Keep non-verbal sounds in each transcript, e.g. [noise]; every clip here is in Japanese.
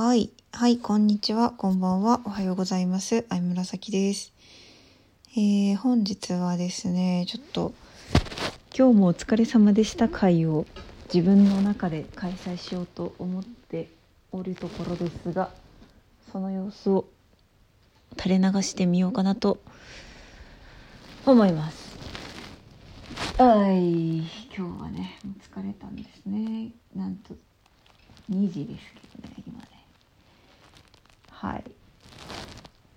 はい。はい、こんにちは。こんばんは。おはようございます。あいむらさきです。えー、本日はですね、ちょっと、今日もお疲れ様でした会を自分の中で開催しようと思っておるところですが、その様子を垂れ流してみようかなと思います。はい、今日はね、疲れたんですね。なんと2時ですけどね、今ね。はい。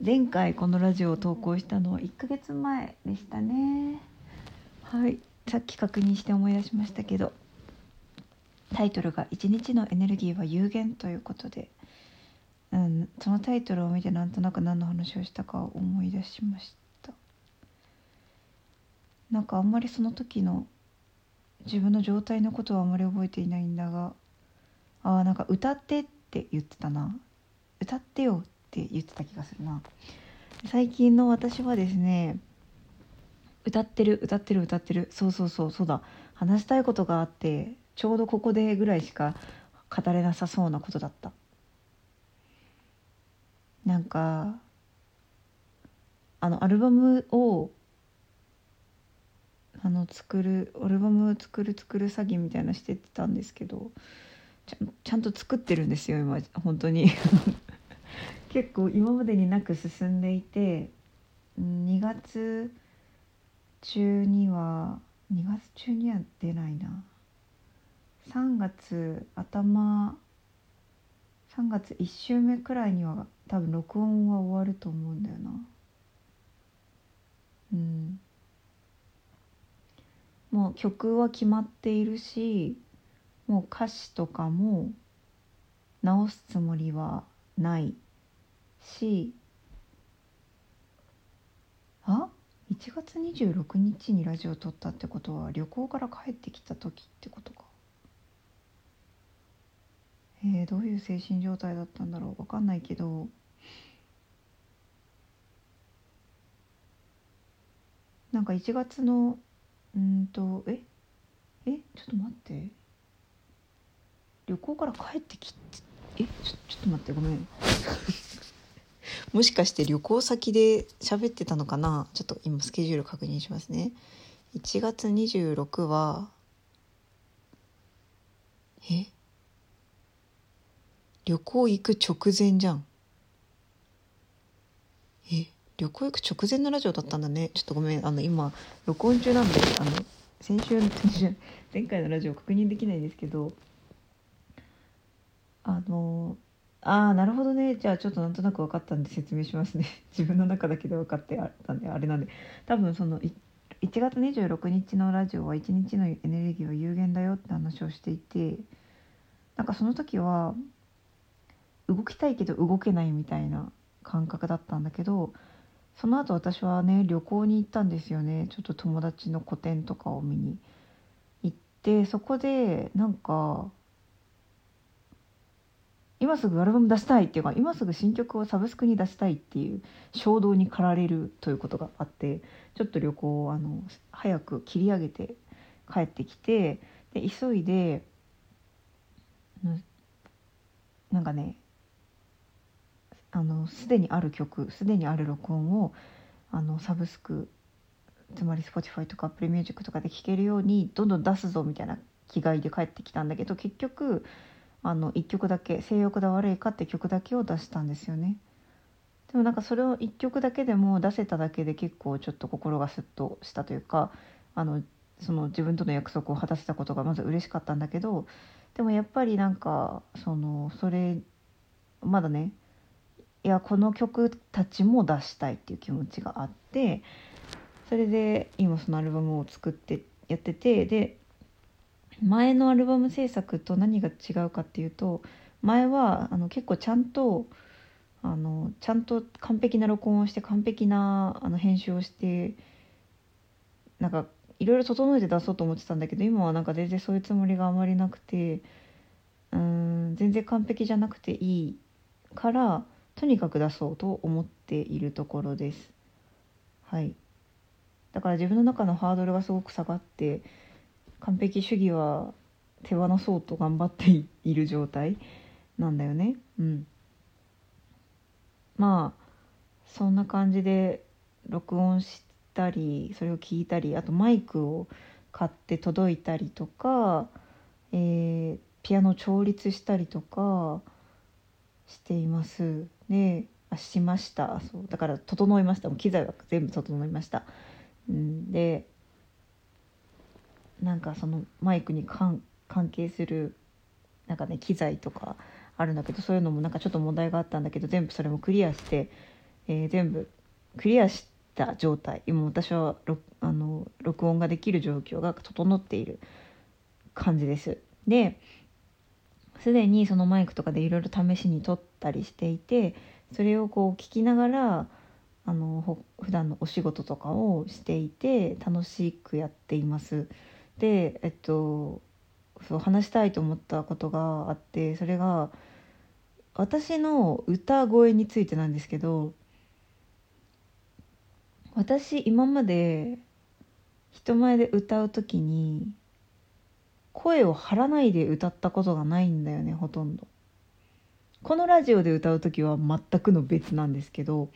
前回このラジオを投稿したのは1ヶ月前でしたね。はい。さっき確認して思い出しましたけどタイトルが「一日のエネルギーは有限」ということで、うん、そのタイトルを見てなんとなく何の話をしたか思い出しました。なんかあんまりその時の自分の状態のことはあんまり覚えていないんだがああなんか歌ってって言ってたな。歌ってよって言ってた気がするな。最近の私はですね歌ってる歌ってる歌ってる。そうそうそうそうだ。話したいことがあってちょうどここでぐらいしか語れなさそうなことだった。なんかあのアルバムをあの作るアルバム作る作る詐欺みたいなしてたんですけどちゃちゃんと作ってるんですよ今本当に。結構今までになく進んでいて2月中には2月中には出ないな。3月頭3月1週目くらいには多分録音は終わると思うんだよな。うん。もう曲は決まっているしもう歌詞とかも直すつもりはない。しあ1月26日にラジオ撮ったってことは旅行から帰ってきた時ってことか。えー、どういう精神状態だったんだろう分かんないけど。なんか1月のうんとええちょっと待って。旅行から帰ってきてえちょちょっと待ってごめん。もしかして旅行先で喋ってたのかな？ちょっと今スケジュール確認しますね。1月26はえ？旅行行く直前じゃん。え？旅行行く直前のラジオだったんだね。ちょっとごめん。あの今録音中なんであの先週の前回のラジオ確認できないんですけどあのああなるほどね。じゃあちょっとなんとなく分かったんで説明しますね。[laughs] 自分の中だけで分かってあったんであれなんで。多分その1月26日のラジオは1日のエネルギーは有限だよって話をしていてなんかその時は動きたいけど動けないみたいな感覚だったんだけどその後私はね旅行に行ったんですよね。ちょっと友達の個展とかを見に行ってそこでなんか今すぐアルバム出したいっていうか今すぐ新曲をサブスクに出したいっていう衝動に駆られるということがあってちょっと旅行をあの早く切り上げて帰ってきてで急いでなんかねあのすでにある曲すでにある録音をあのサブスクつまり Spotify とか Apple Music とかで聴けるようにどんどん出すぞみたいな気概で帰ってきたんだけど結局あの1曲だけ「性欲だ悪いか」って曲だけを出したんですよね。でもなんかそれを1曲だけでも出せただけで結構ちょっと心がスッとしたというかあのその自分との約束を果たせたことがまず嬉しかったんだけどでもやっぱりなんかそのそれまだねいやこの曲たちも出したいっていう気持ちがあってそれで今そのアルバムを作ってやっててで前のアルバム制作と何が違うかっていうと前はあの結構ちゃんとあのちゃんと完璧な録音をして完璧なあの編集をしてなんかいろいろ整えて出そうと思ってたんだけど今はなんか全然そういうつもりがあまりなくてうん全然完璧じゃなくていいからとにかく出そうと思っているところです。はいだから自分の中のハードルがすごく下がって完璧主義は手放そうと頑張っている状態なんだよね。うん。まあそんな感じで録音したりそれを聞いたりあとマイクを買って届いたりとか、えー、ピアノ調律したりとかしています。であしました。そう。だから整いました。もう機材は全部整いました、うん、でなんかそのマイクに関係するなんかね機材とかあるんだけどそういうのもなんかちょっと問題があったんだけど全部それもクリアして、えー、全部クリアした状態今私はあの録音ができる状況が整っている感じです。ですでにそのマイクとかでいろいろ試しに撮ったりしていてそれをこう聞きながらあの普段のお仕事とかをしていて楽しくやっています。でえっとそう話したいと思ったことがあってそれが私の歌声についてなんですけど私今まで人前で歌う時に声を張らないで歌ったことがないんだよねほとんど。このラジオで歌う時は全くの別なんですけど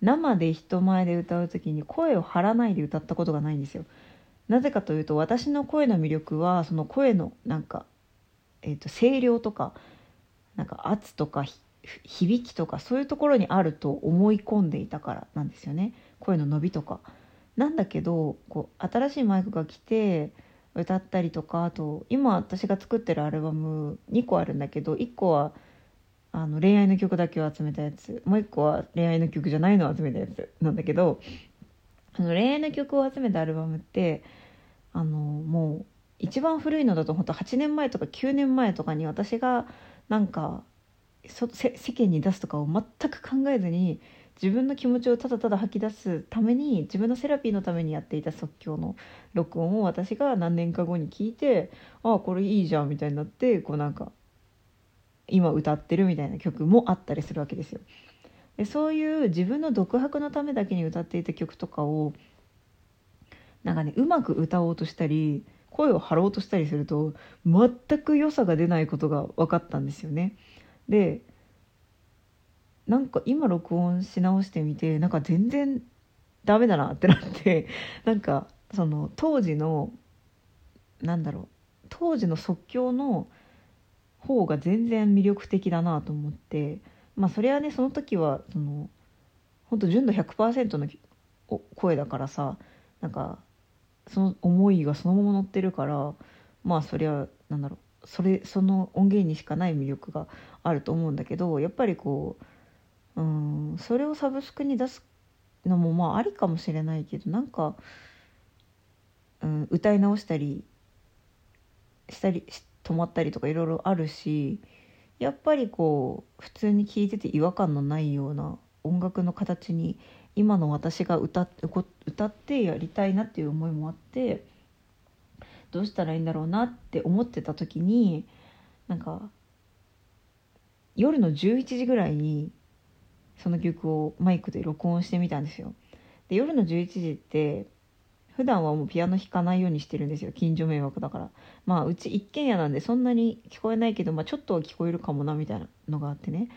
生で人前で歌う時に声を張らないで歌ったことがないんですよ。なぜかというと私の声の魅力はその声のなんか、えーと、声量とかなんか圧とか響きとかそういうところにあると思い込んでいたからなんですよね声の伸びとか。なんだけどこう新しいマイクが来て歌ったりとかあと今私が作ってるアルバム2個あるんだけど1個はあの恋愛の曲だけを集めたやつもう1個は恋愛の曲じゃないのを集めたやつなんだけどあの恋愛の曲を集めたアルバムってあのもう一番古いのだと本当8年前とか9年前とかに私がなんか世間に出すとかを全く考えずに自分の気持ちをただただ吐き出すために自分のセラピーのためにやっていた即興の録音を私が何年か後に聞いてああこれいいじゃんみたいになってこうなんか今歌ってるみたいな曲もあったりするわけですよ。でそういう自分の独白のためだけに歌っていた曲とかをなんかねうまく歌おうとしたり声を張ろうとしたりすると全く良さが出ないことが分かったんですよね。でなんか今録音し直してみてなんか全然ダメだなってなって [laughs] なんかその当時のなんだろう当時の即興の方が全然魅力的だなと思ってまあそれはねその時はその本当純度100%の声だからさなんかその思いがそのまま乗ってるからまあそりゃなんだろうそれその音源にしかない魅力があると思うんだけどやっぱりこううんそれをサブスクに出すのもまあありかもしれないけどなんか、うん、歌い直したりしたり止まったりとかいろいろあるしやっぱりこう普通に聴いてて違和感のないような音楽の形に今の私が歌って歌ってやりたいなっていう思いもあってどうしたらいいんだろうなって思ってた時になんか夜の11時ぐらいにその曲をマイクで録音してみたんですよ。で夜の11時って普段はもうピアノ弾かないようにしてるんですよ。近所迷惑だから。まあうち一軒家なんでそんなに聞こえないけど、まあ、ちょっとは聞こえるかもなみたいなのがあってね。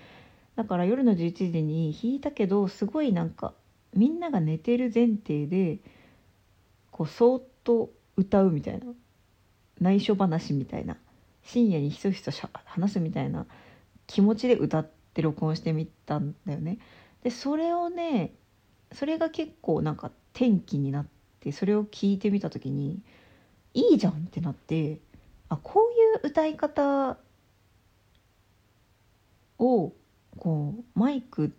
だから夜の11時に弾いたけどすごいなんかみんなが寝てる前提でこうそーっと歌うみたいな内緒話みたいな深夜にひそひそ話すみたいな気持ちで歌って録音してみたんだよね。でそれをねそれが結構なんか転機になってそれを聞いてみた時にいいじゃんってなってあこういう歌い方をこうマイク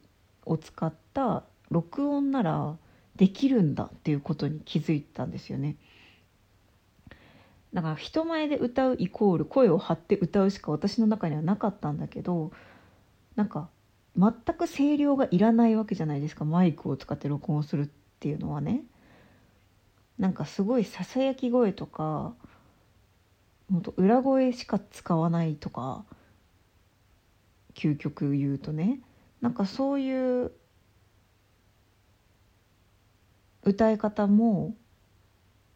を使った録音ならできるんだっていうことに気づいたんですよね。だから人前で歌うイコール声を張って歌うしか私の中にはなかったんだけどなんか全く声量がいらないわけじゃないですかマイクを使って録音するっていうのはね。なんかすごいささやき声とかもっと裏声しか使わないとか究極言うとねなんかそういう歌い方も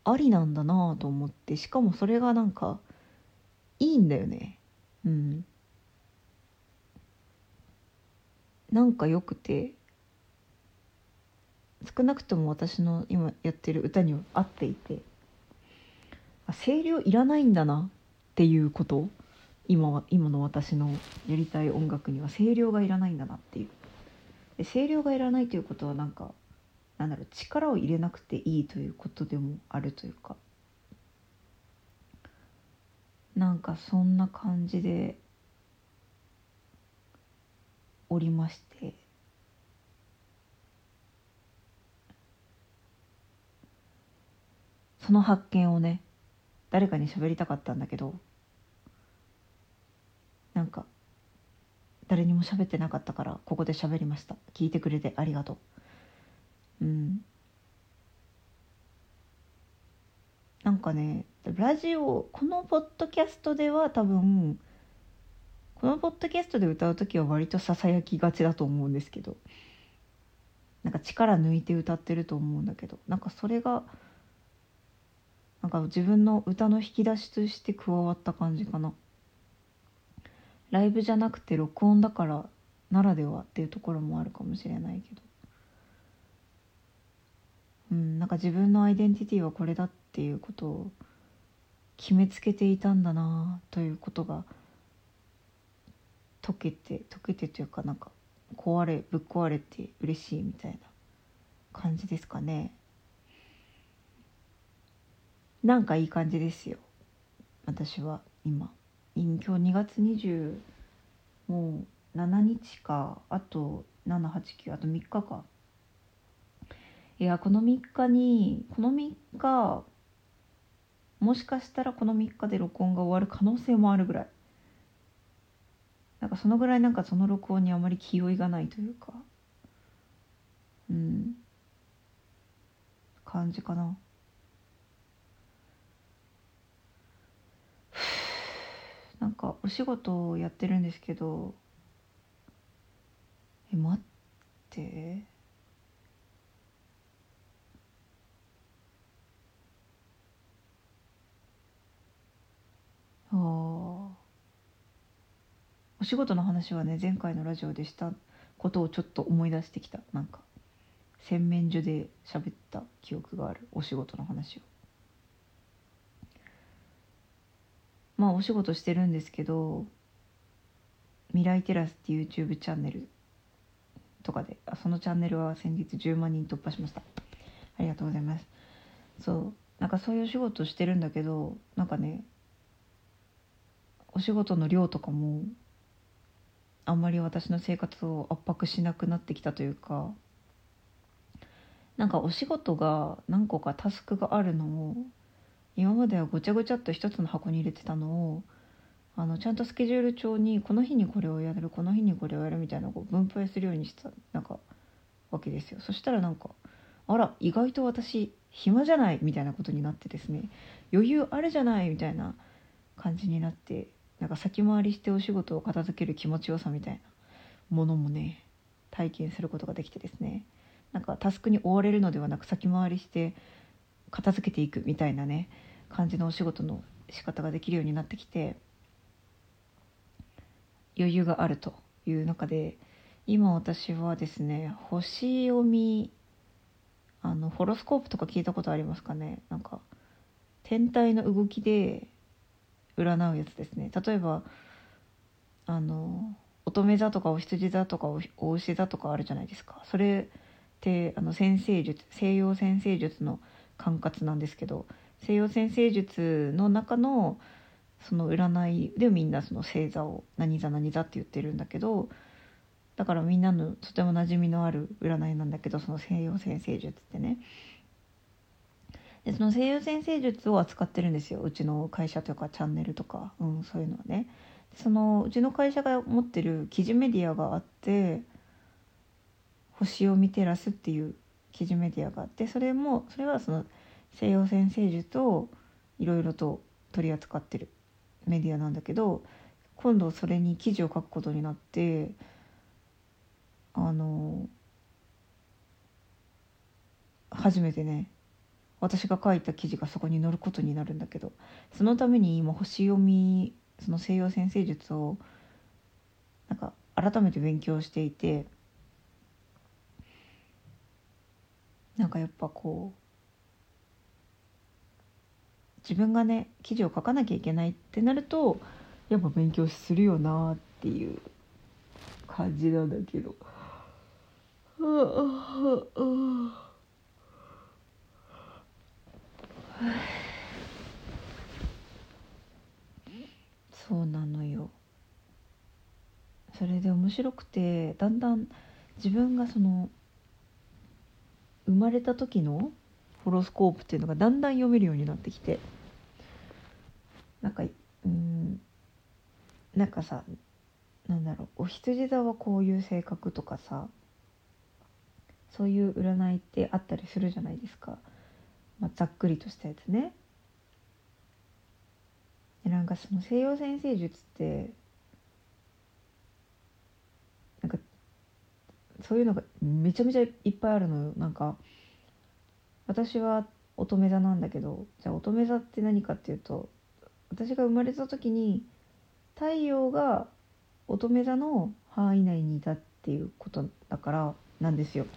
ありなんだなと思ってしかもそれがなんかいいんだよね。うん。なんかよくて少なくとも私の今やってる歌には合っていてあ声量いらないんだなっていうこと今は今の私のやりたい音楽には声量がいらないんだなっていう。で声量がいらないということはなんかなんだろう力を入れなくていいということでもあるというか。なんかそんな感じでおりまして。その発見をね誰かに喋りたかったんだけどなんか誰にも喋ってなかったからここで喋りました。聞いてくれてありがとう。うん。なんかねラジオこのポッドキャストでは多分このポッドキャストで歌う時は割とささやきがちだと思うんですけどなんか力抜いて歌ってると思うんだけどなんかそれがなんか自分の歌の引き出しとして加わった感じかな。ライブじゃなくて録音だからならではっていうところもあるかもしれないけど。うんなんか自分のアイデンティティはこれだっていうことを決めつけていたんだなということが溶けて溶けてというかなんか壊れぶっ壊れて嬉しいみたいな感じですかね。なんかいい感じですよ。私は今。今日2月20もう7日かあと789あと3日か。いやこの3日にこの3日もしかしたらこの3日で録音が終わる可能性もあるぐらい。なんかそのぐらいなんかその録音にあまり気負いがないというかうん。感じかな。[sighs] なんかお仕事をやってるんですけどえ待って。お仕事の話はね前回のラジオでしたことをちょっと思い出してきた。なんか洗面所で喋った記憶がある。お仕事の話を。まあお仕事してるんですけど未来テラスっていう YouTube チャンネルとかであそのチャンネルは先日10万人突破しました。ありがとうございます。そうなんかそういう仕事してるんだけどなんかねお仕事の量とかもあんまり私の生活を圧迫しなくなってきたというかなんかお仕事が何個かタスクがあるのを今まではごちゃごちゃっと一つの箱に入れてたのをあのちゃんとスケジュール帳にこの日にこれをやるこの日にこれをやるみたいなのを分配するようにしたなんかわけですよ。そしたらなんかあら意外と私暇じゃないみたいなことになってですね。余裕あるじゃないみたいな感じになってなんか先回りしてお仕事を片付ける気持ちよさみたいなものもね体験することができてですね。なんかタスクに追われるのではなく先回りして片付けていくみたいなね感じのお仕事の仕方ができるようになってきて余裕があるという中で今私はですね星読みあのホロスコープとか聞いたことありますかね。なんか天体の動きで占うやつですね。例えばあの乙女座とかお羊座とかお牛座とかあるじゃないですか。それってあの先生術西洋先生術の管轄なんですけど西洋先生術の中のその占いでみんなその星座を何座何座って言ってるんだけどだからみんなのとても馴染みのある占いなんだけどその西洋先生術ってね。でその西洋先生術を扱ってるんですよ。うちの会社とかチャンネルとか、うん、そういうのはね。そのうちの会社が持ってる記事メディアがあって「星を見てらす」っていう記事メディアがあってそれもそれはその西洋先生術をいろいろと取り扱ってるメディアなんだけど今度それに記事を書くことになってあの初めてね私が書いた記事がそこに載ることになるんだけどそのために今星読みその西洋先生術をなんか改めて勉強していてなんかやっぱこう自分がね記事を書かなきゃいけないってなるとやっぱ勉強するよなっていう感じなんだけど。そうなのよ。それで面白くてだんだん自分がその生まれた時のホロスコープっていうのがだんだん読めるようになってきて。なんかうんなんかさなんだろうお羊座はこういう性格とかさそういう占いってあったりするじゃないですか、まあ、ざっくりとしたやつねでなんかその西洋占星術ってなんかそういうのがめちゃめちゃいっぱいあるのよなんか私は乙女座なんだけどじゃあ乙女座って何かっていうと私が生まれた時に太陽が乙女座の範囲内にいたっていうことだからなんですよ。っ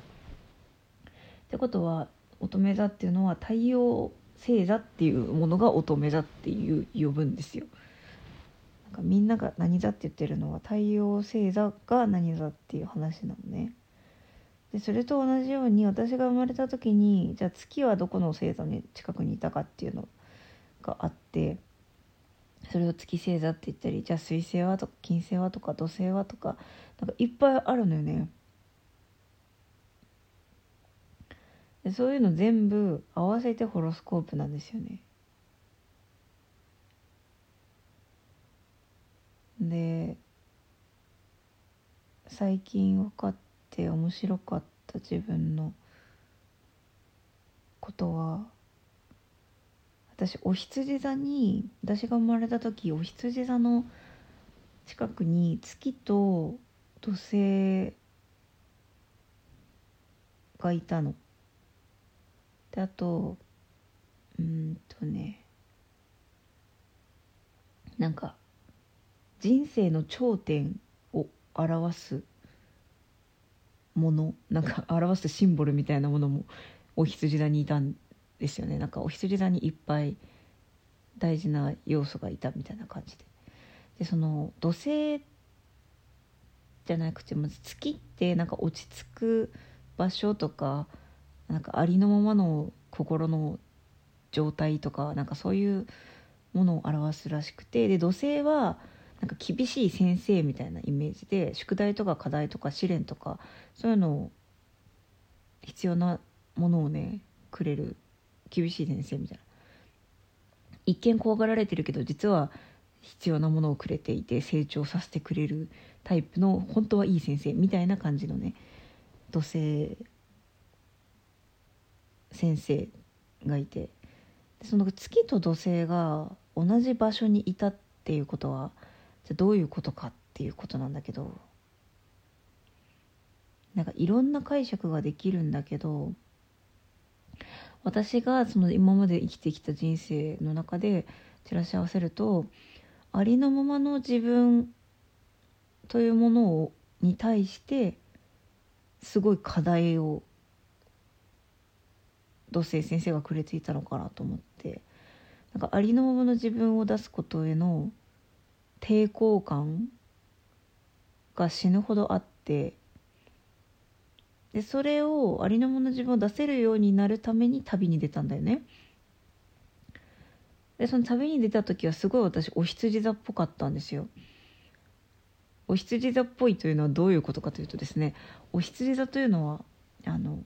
てことは乙女座っていうのは太陽星座っていうものが乙女座っていう呼ぶんですよ。なんかみんなが何座って言ってるのは太陽星座が何座っていう話なのね。でそれと同じように私が生まれた時にじゃあ月はどこの星座に近くにいたかっていうのがあってそれを月星座って言ったりじゃあ水星はとか金星はとか土星はとかなんかいっぱいあるのよね。でそういうの全部合わせてホロスコープなんですよね。で最近分かって面白かった自分のことは私お羊座に私が生まれた時お羊座の近くに月と土星がいたの。であとうんとねなんか人生の頂点を表すものなんか [laughs] 表すシンボルみたいなものもお羊座にいたんですよね。なんかお羊座にいっぱい大事な要素がいたみたいな感じで。でその土星じゃなくてまず月ってなんか落ち着く場所とかなんかありのままの心の状態とかなんかそういうものを表すらしくてで土星はなんか厳しい先生みたいなイメージで宿題とか課題とか試練とかそういうのを必要なものをねくれる厳しい先生みたいな。一見怖がられてるけど実は必要なものをくれていて成長させてくれるタイプの本当はいい先生みたいな感じのね土星先生がいてその月と土星が同じ場所にいたっていうことはじゃどういうことかっていうことなんだけどなんかいろんな解釈ができるんだけど私がその今まで生きてきた人生の中で照らし合わせるとありのままの自分というものをに対してすごい課題を土星先生がくれていたのかなと思ってなんかありのままの自分を出すことへの抵抗感が死ぬほどあってでそれをありのままの自分を出せるようになるために旅に出たんだよね。でその旅に出た時はすごい私お羊座っぽかったんですよ。お羊座っぽいというのはどういうことかというとですねお羊座というのはあの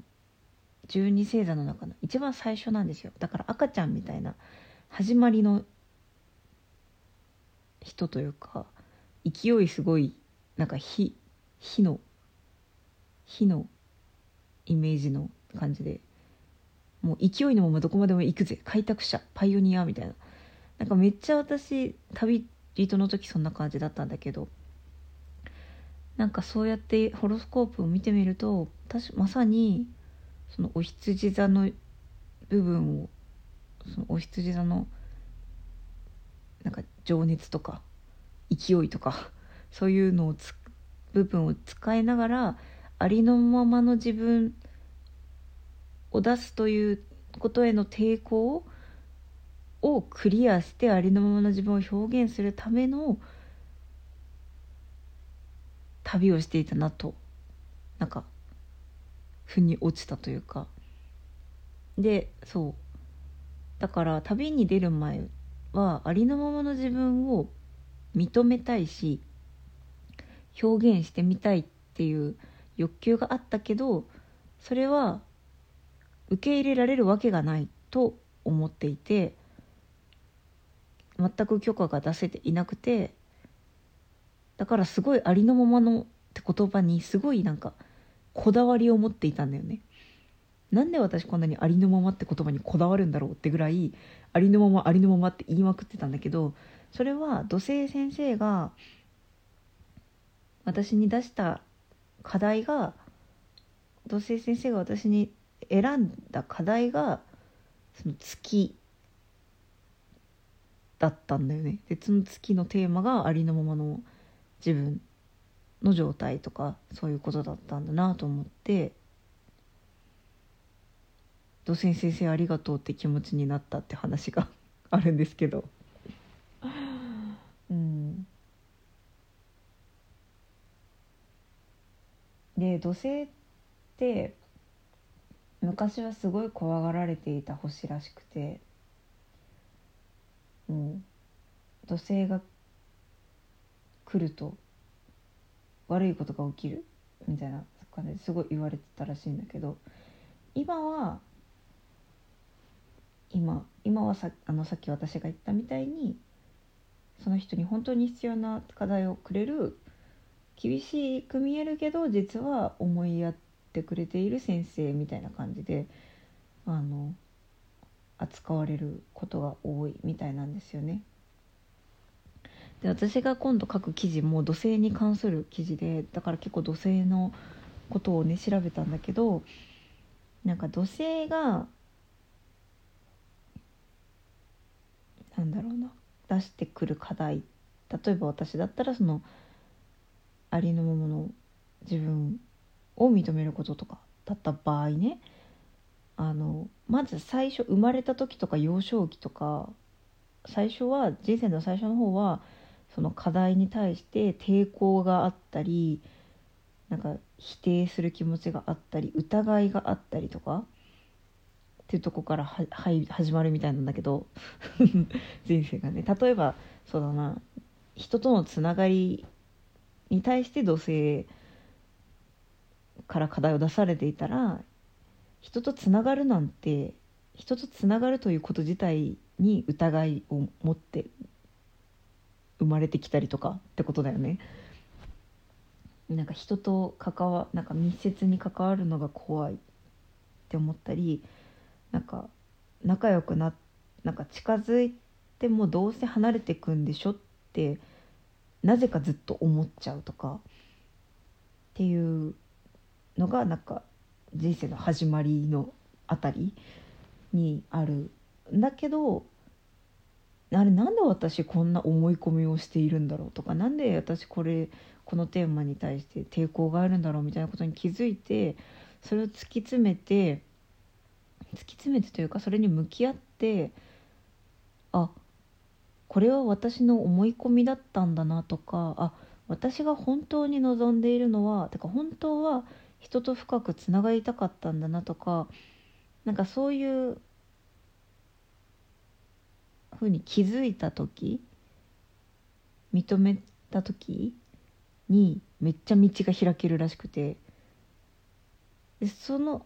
十二星座の中の一番最初なんですよ。だから赤ちゃんみたいな始まりの人というか勢いすごいなんか火火の火のイメージの感じでもう勢いのままどこまでも行くぜ開拓者パイオニアみたいな。なんかめっちゃ私旅人の時そんな感じだったんだけどなんかそうやってホロスコープを見てみると私まさにそのお羊座の部分をそのお羊座のなんか情熱とか勢いとか [laughs] そういうのをつ部分を使いながらありのままの自分を出すということへの抵抗をクリアしてありのままの自分を表現するための旅をしていたなとなんか腑に落ちたというか。でそう。だから旅に出る前はありのままの自分を認めたいし表現してみたいっていう欲求があったけどそれは受け入れられるわけがないと思っていて全く許可が出せていなくてだからすごいありのままのって言葉にすごいなんかこだわりを持っていたんだよね。なんで私こんなにありのままって言葉にこだわるんだろうってぐらいありのままありのままって言いまくってたんだけどそれは土星先生が私に出した課題が土星先生が私に選んだ課題がその月だったんだよねでその月のテーマがありのままの自分の状態とかそういうことだったんだなと思って土星先生ありがとうって気持ちになったって話が [laughs] あるんですけど。うん。で土星って昔はすごい怖がられていた星らしくて、う、土星が来ると悪いことが起きる？みたいな感じですごい言われてたらしいんだけど今は今今はさあのさっき私が言ったみたいにその人に本当に必要な課題をくれる厳しく見えるけど実は思いやってくれている先生みたいな感じであの扱われることが多いみたいなんですよね。で私が今度書く記事も土星に関する記事でだから結構土星のことをね調べたんだけどなんか土星がなんだろうな出してくる課題。例えば私だったらそのありのままの自分を認めることとかだった場合ねあのまず最初生まれた時とか幼少期とか最初は人生の最初の方はその課題に対して抵抗があったりなんか否定する気持ちがあったり疑いがあったりとかっていうとこからははい始まるみたいなんだけど [laughs] 人生がね。例えばそうだな。人とのつながりに対して土星から課題を出されていたら人とつながるなんて人とつながるということ自体に疑いを持って生まれてきたりとかってことだよね。なんか人と関わなんか密接に関わるのが怖いって思ったりなんか仲良くななんか近づいてもどうせ離れてくんでしょってなぜかずっと思っちゃうとかっていうのがなんか人生の始まりのあたりにあるんだけどあれなんで私こんな思い込みをしているんだろうとか何で私これこのテーマに対して抵抗があるんだろうみたいなことに気づいてそれを突き詰めて突き詰めてというかそれに向き合ってあこれは私の思い込みだったんだなとかあ私が本当に望んでいるのはてか本当は人と深くつながりたかったんだなとかなんかそういうふうに気づいた時認めた時にめっちゃ道が開けるらしくて。でその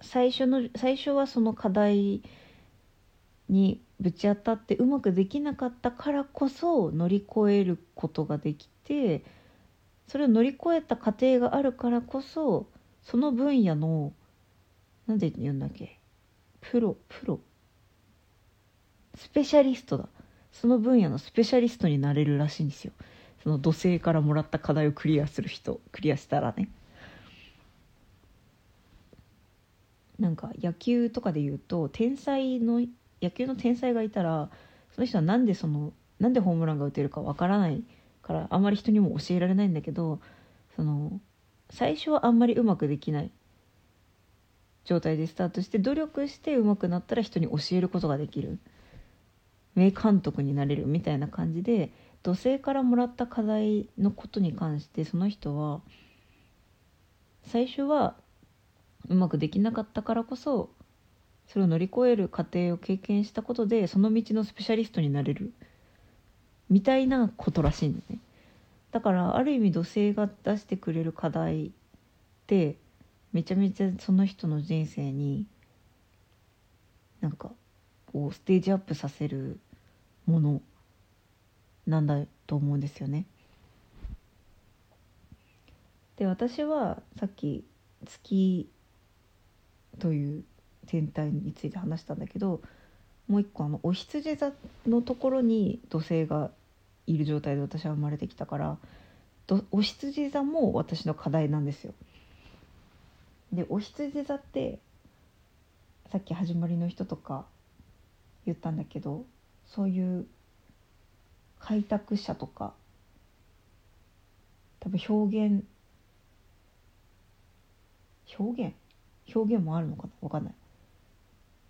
最初の最初はその課題にぶち当たってうまくできなかったからこそ乗り越えることができてそれを乗り越えた過程があるからこそその分野の何て言うんだっけプロプロスペシャリストだ。その分野のスペシャリストになれるらしいんですよ。その土星からもらった課題をクリアする人クリアしたらね。なんか野球とかで言うと天才の野球の天才がいたらその人はなんでそのなんでホームランが打てるかわからないからあんまり人にも教えられないんだけどその最初はあんまりうまくできない状態でスタートして努力して上手くなったら人に教えることができる。名監督になれるみたいな感じで土星からもらった課題のことに関してその人は最初はうまくできなかったからこそそれを乗り越える過程を経験したことでその道のスペシャリストになれるみたいなことらしいんだね。だからある意味土星が出してくれる課題ってめちゃめちゃその人の人生になんかこうステージアップさせるものなんだと思うんですよね。で私はさっき月という天体について話したんだけどもう一個あのお羊座のところに土星がいる状態で私は生まれてきたからお羊座も私の課題なんですよ。でお羊座ってさっき始まりの人とか言ったんだけどそういう開拓者とか多分表現表現？表現もあるのかな？分かんない。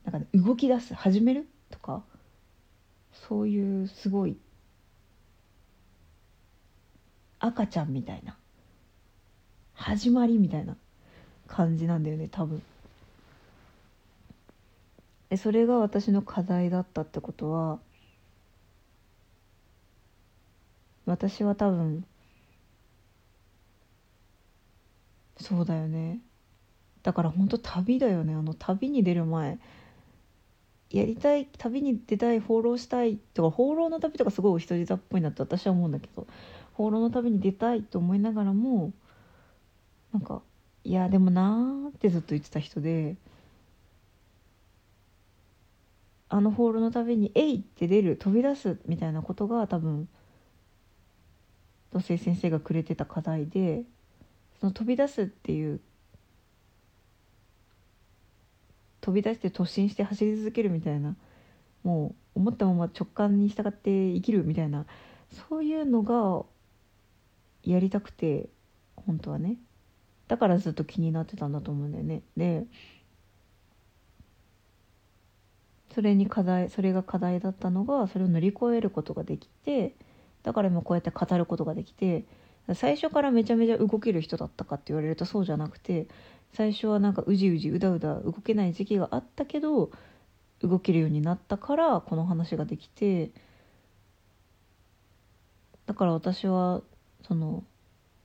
なんかね動き出す始めるとかそういうすごい赤ちゃんみたいな始まりみたいな感じなんだよね多分。でそれが私の課題だったってことは私は多分そうだよね。だから本当旅だよね。あの旅に出る前やりたい旅に出たい放浪したいとか放浪の旅とかすごいお人座っぽいなって私は思うんだけど放浪の旅に出たいと思いながらもなんかいやでもなーってずっと言ってた人であの放浪の旅に「えい!」って出る飛び出すみたいなことが多分土星先生がくれてた課題でその飛び出すっていう飛び出して突進して走り続けるみたいなもう思ったまま直感に従って生きるみたいなそういうのがやりたくて本当はねだからずっと気になってたんだと思うんだよねでそれに課題それが課題だったのがそれを乗り越えることができてだから今こうやって語ることができて最初からめちゃめちゃ動ける人だったかって言われるとそうじゃなくて最初はなんかうじうじうだうだ動けない時期があったけど動けるようになったからこの話ができてだから私はその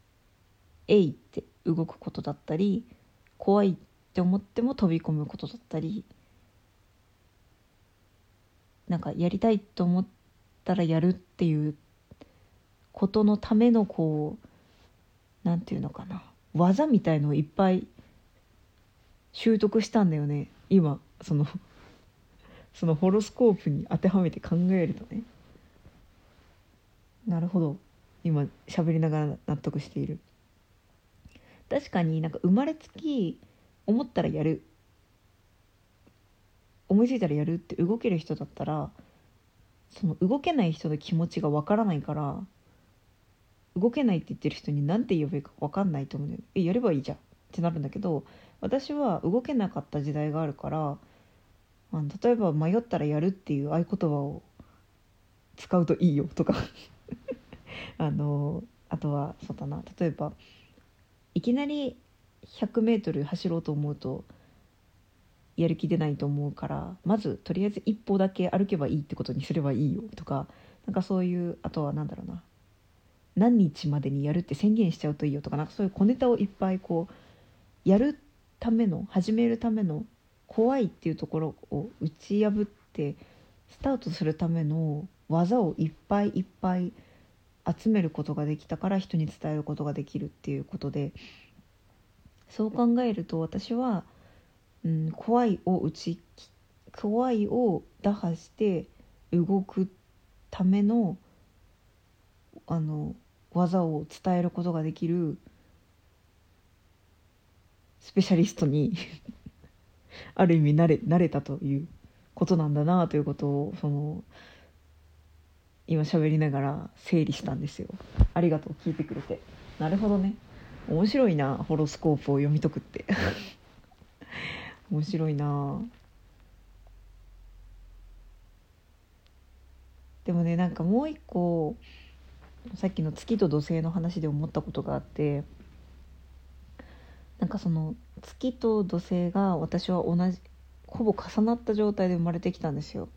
「えい」って動くことだったり怖いって思っても飛び込むことだったりなんかやりたいと思ったらやるっていうことのためのこう何て言うのかな。技みたいのをいっぱい習得したんだよね。今そのそのホロスコープに当てはめて考えるとね。なるほど。今喋りながら納得している。確かになんか生まれつき思ったらやる思いついたらやるって動ける人だったらその動けない人の気持ちがわからないから動けないって言ってる人に何て言えばいいか分かんないと思うんだよ。えやればいいじゃんってなるんだけど私は動けなかった時代があるからあ例えば迷ったらやるっていう合言葉を使うといいよとか。[laughs] あのあとはそうだな。例えばいきなり 100m 走ろうと思うとやる気出ないと思うからまずとりあえず一歩だけ歩けばいいってことにすればいいよとかなんかそういうあとは何だろうな。何日までにやるって宣言しちゃうといいよとかなんかそういう小ネタをいっぱいこうやるための始めるための怖いっていうところを打ち破ってスタートするための技をいっぱいいっぱい集めることができたから人に伝えることができるっていうことでそう考えると私は、うん、怖いを打ち怖いを打破して動くためのあの技を伝えることができるスペシャリストに [laughs] ある意味なれなれたということなんだなということをその今喋りながら整理したんですよ。ありがとう聞いてくれて。なるほどね。面白いなホロスコープを読み解くって。面白いなでもねなんかもう一個さっきの月と土星の話で思ったことがあってなんかその月と土星が私は同じほぼ重なった状態で生まれてきたんですよ。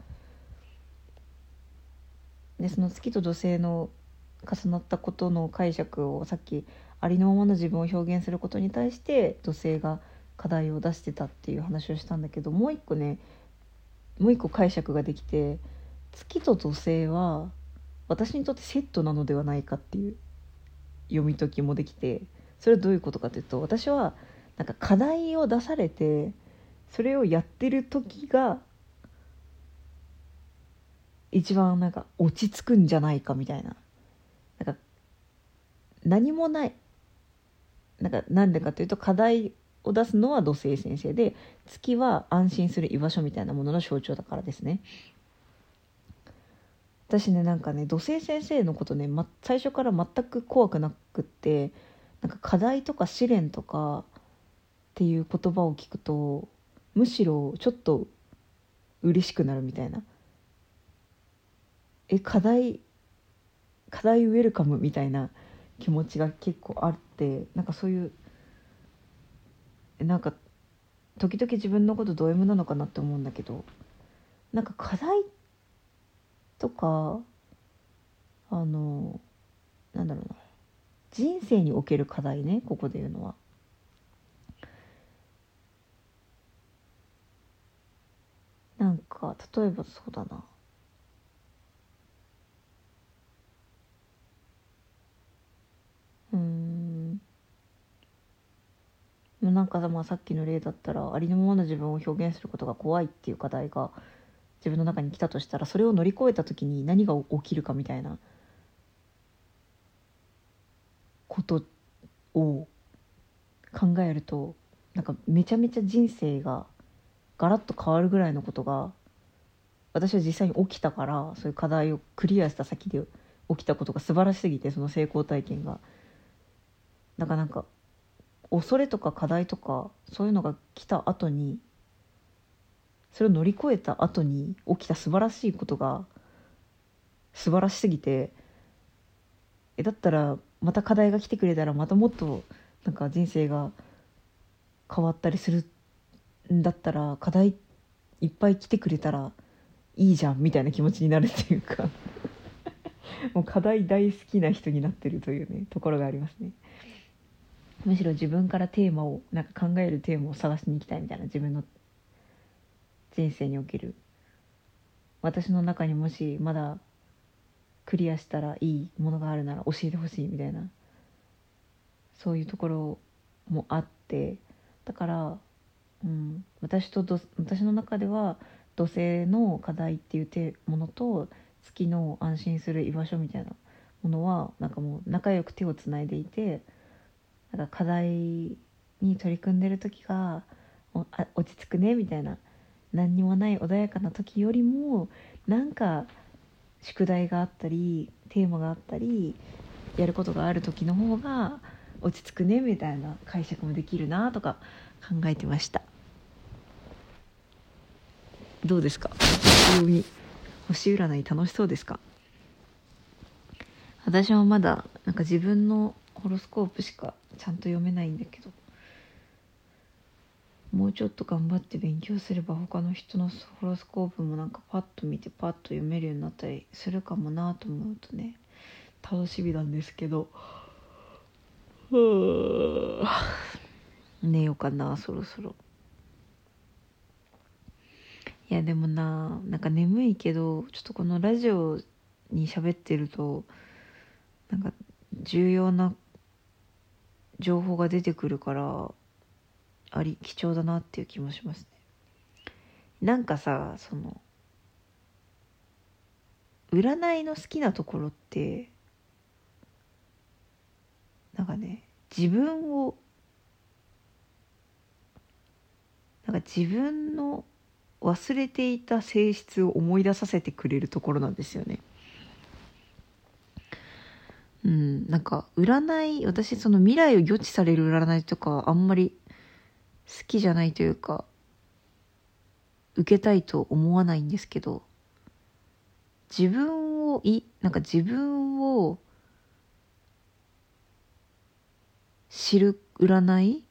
でその月と土星の重なったことの解釈をさっきありのままの自分を表現することに対して土星が課題を出してたっていう話をしたんだけどもう一個ねもう一個解釈ができて月と土星は私にとってセットなのではないかっていう読み解きもできてそれはどういうことかというと私はなんか課題を出されてそれをやってる時が一番なんか落ち着くんじゃないかみたいな。なんか何もない。なんかなんでかというと課題を出すのは土星先生で月は安心する居場所みたいなものの象徴だからですね。私ねなんかね土星先生のことね、ま、最初から全く怖くなくってなんか課題とか試練とかっていう言葉を聞くとむしろちょっと嬉しくなるみたいな。え課題課題ウェルカムみたいな気持ちが結構あってなんかそういうなんか時々自分のことド M なのかなって思うんだけどなんか課題とかあのなんだろうな。人生における課題ねここで言うのは。なんか例えばそうだな。うん。なんかまあさっきの例だったらありのままの自分を表現することが怖いっていう課題が自分の中に来たとしたらそれを乗り越えた時に何が起きるかみたいなことを考えるとなんかめちゃめちゃ人生がガラッと変わるぐらいのことが私は実際に起きたからそういう課題をクリアした先で起きたことが素晴らしすぎてその成功体験が。だからなんか恐れとか課題とかそういうのが来た後にそれを乗り越えた後に起きた素晴らしいことが素晴らしすぎてえだったらまた課題が来てくれたらまたもっとなんか人生が変わったりするんだったら課題いっぱい来てくれたらいいじゃんみたいな気持ちになるっていうか。もう課題大好きな人になってるというねところがありますね。むしろ自分からテーマをなんか考えるテーマを探しに行きたいみたいな自分の人生における。私の中にもしまだクリアしたらいいものがあるなら教えてほしいみたいな。そういうところもあって。だから、うん、私と私の中では土星の課題っていうものと月の安心する居場所みたいなものはなんかもう仲良く手をつないでいてなんか課題に取り組んでる時が落ち着くねみたいな何にもない穏やかな時よりもなんか宿題があったりテーマがあったりやることがある時の方が落ち着くねみたいな解釈もできるなとか考えてました。どうですか？星星占い楽しそうですか？私はまだなんか自分のホロスコープしかちゃんと読めないんだけどもうちょっと頑張って勉強すれば他の人のホロスコープもなんかパッと見てパッと読めるようになったりするかもなと思うとね楽しみなんですけど。[sighs] 寝ようかなそろそろ。いやでもななんか眠いけどちょっとこのラジオに喋ってるとなんか重要な情報が出てくるからあり貴重だなっていう気もしますねなんかさその占いの好きなところってなんかね自分をなんか自分の忘れていた性質を思い出させてくれるところなんですよね。うん、なんか占い私その未来を予知される占いとかあんまり好きじゃないというか受けたいと思わないんですけど自分をいなんか自分を知る占い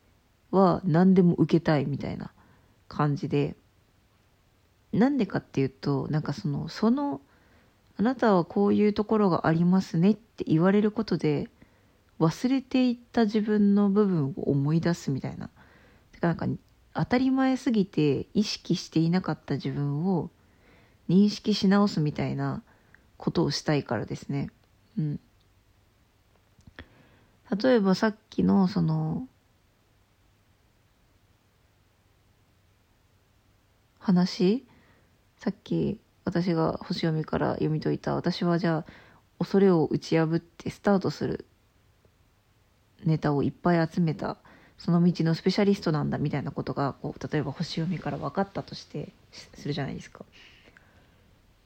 は何でも受けたいみたいな感じでなんでかっていうとなんかそのそのあなたはこういうところがありますねっって言われることで忘れていった自分の部分を思い出すみたいな。てかなんか当たり前すぎて意識していなかった自分を認識し直すみたいなことをしたいからですね。うん。例えばさっきのその話？さっき私が星読みから読み解いた私はじゃあ恐れを打ち破ってスタートするネタをいっぱい集めたその道のスペシャリストなんだみたいなことがこう例えば星読みから分かったとしてするじゃないですか。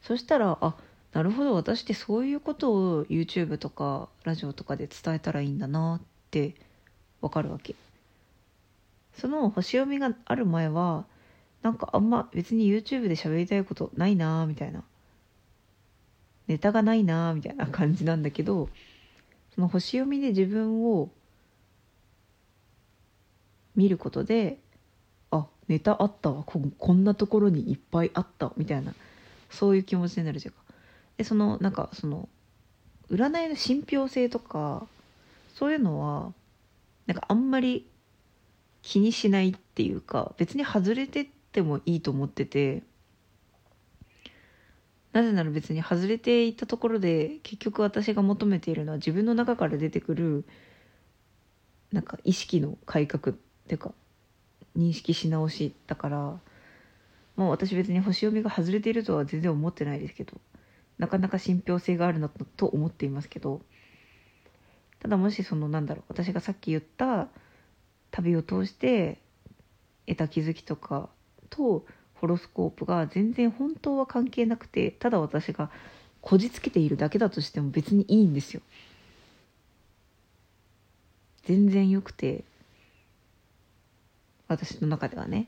そしたらあなるほど私ってそういうことを YouTube とかラジオとかで伝えたらいいんだなって分かるわけ。その星読みがある前はなんかあんま別に YouTube で喋りたいことないなーみたいなネタがないなーみたいな感じなんだけどその星読みで自分を見ることであネタあったわここんなところにいっぱいあったみたいなそういう気持ちになるじゃんか。でそのなんかその占いの信憑性とかそういうのはなんかあんまり気にしないっていうか別に外れてってもいいと思っててなぜなら別に外れていったところで結局私が求めているのは自分の中から出てくるなんか意識の改革っていうか認識し直しだからもう私別に星読みが外れているとは全然思ってないですけどなかなか信憑性があるなと思っていますけどただもしそのなんだろう私がさっき言った旅を通して得た気づきとかとホロスコープが全然本当は関係なくてただ私がこじつけているだけだとしても別にいいんですよ。全然よくて私の中ではね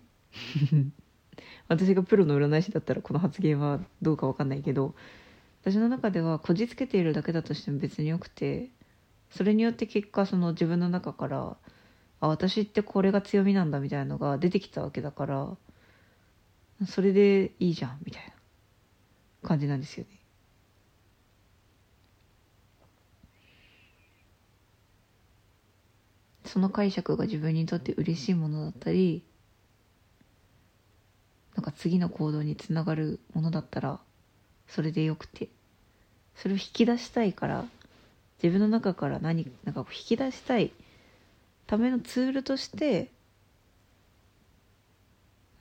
[laughs] 私がプロの占い師だったらこの発言はどうか分かんないけど私の中ではこじつけているだけだとしても別によくてそれによって結果その自分の中からあ私ってこれが強みなんだみたいなのが出てきたわけだからそれでいいじゃんみたいな感じなんですよね。その解釈が自分にとって嬉しいものだったりなんか次の行動につながるものだったらそれでよくてそれを引き出したいから自分の中から何なんか引き出したいためのツールとして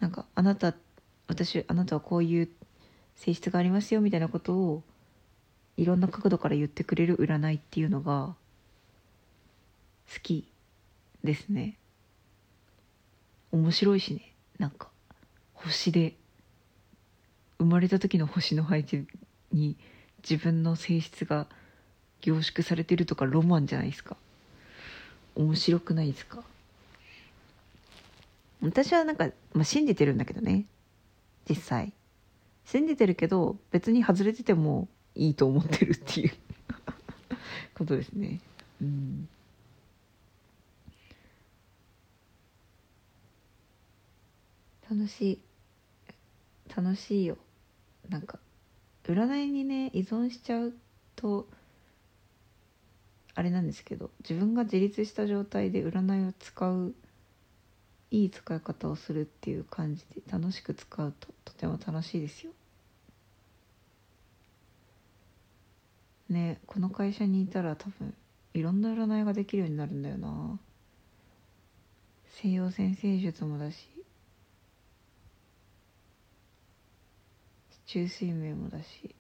なんかあなた私あなたはこういう性質がありますよみたいなことをいろんな角度から言ってくれる占いっていうのが好きですね。面白いしね。なんか星で生まれた時の星の配置に自分の性質が凝縮されてるとかロマンじゃないですか。面白くないですか？私はなんか、まあ、信じてるんだけどね。実際。信じてるけど別に外れててもいいと思ってるっていう。[laughs] ことですね。うん。楽しい。楽しいよ。なんか占いにね依存しちゃうとあれなんですけど自分が自立した状態で占いを使ういい使い方をするっていう感じで楽しく使うととても楽しいですよ。ねこの会社にいたら多分いろんな占いができるようになるんだよな。西洋先生術もだし中水面もだし。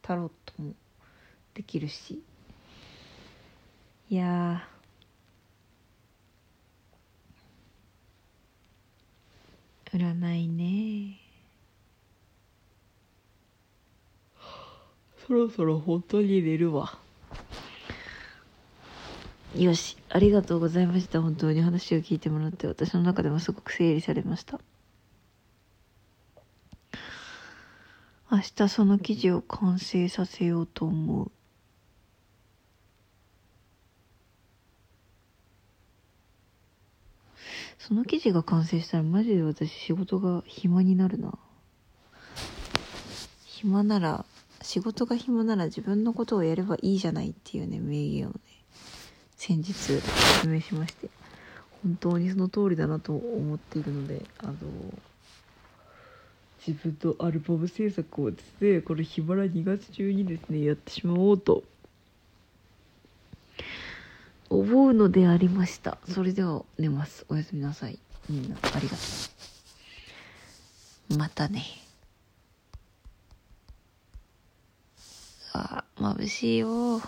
タロットもできるし。いや占いね。そろそろ本当に寝るわ。よしありがとうございました。本当に話を聞いてもらって私の中でもすごく整理されました。明日その記事を完成させようと思うその記事が完成したらマジで私仕事が暇になるな。暇なら仕事が暇なら自分のことをやればいいじゃないっていうね名言をね先日説明しまして。本当にその通りだなと思っているのであの自分のアルバム制作をですねこれ暇な2月中にですねやってしまおうと思うのでありました。それでは寝ます。おやすみなさい。みんなありがとう。またね。あ眩しいよ。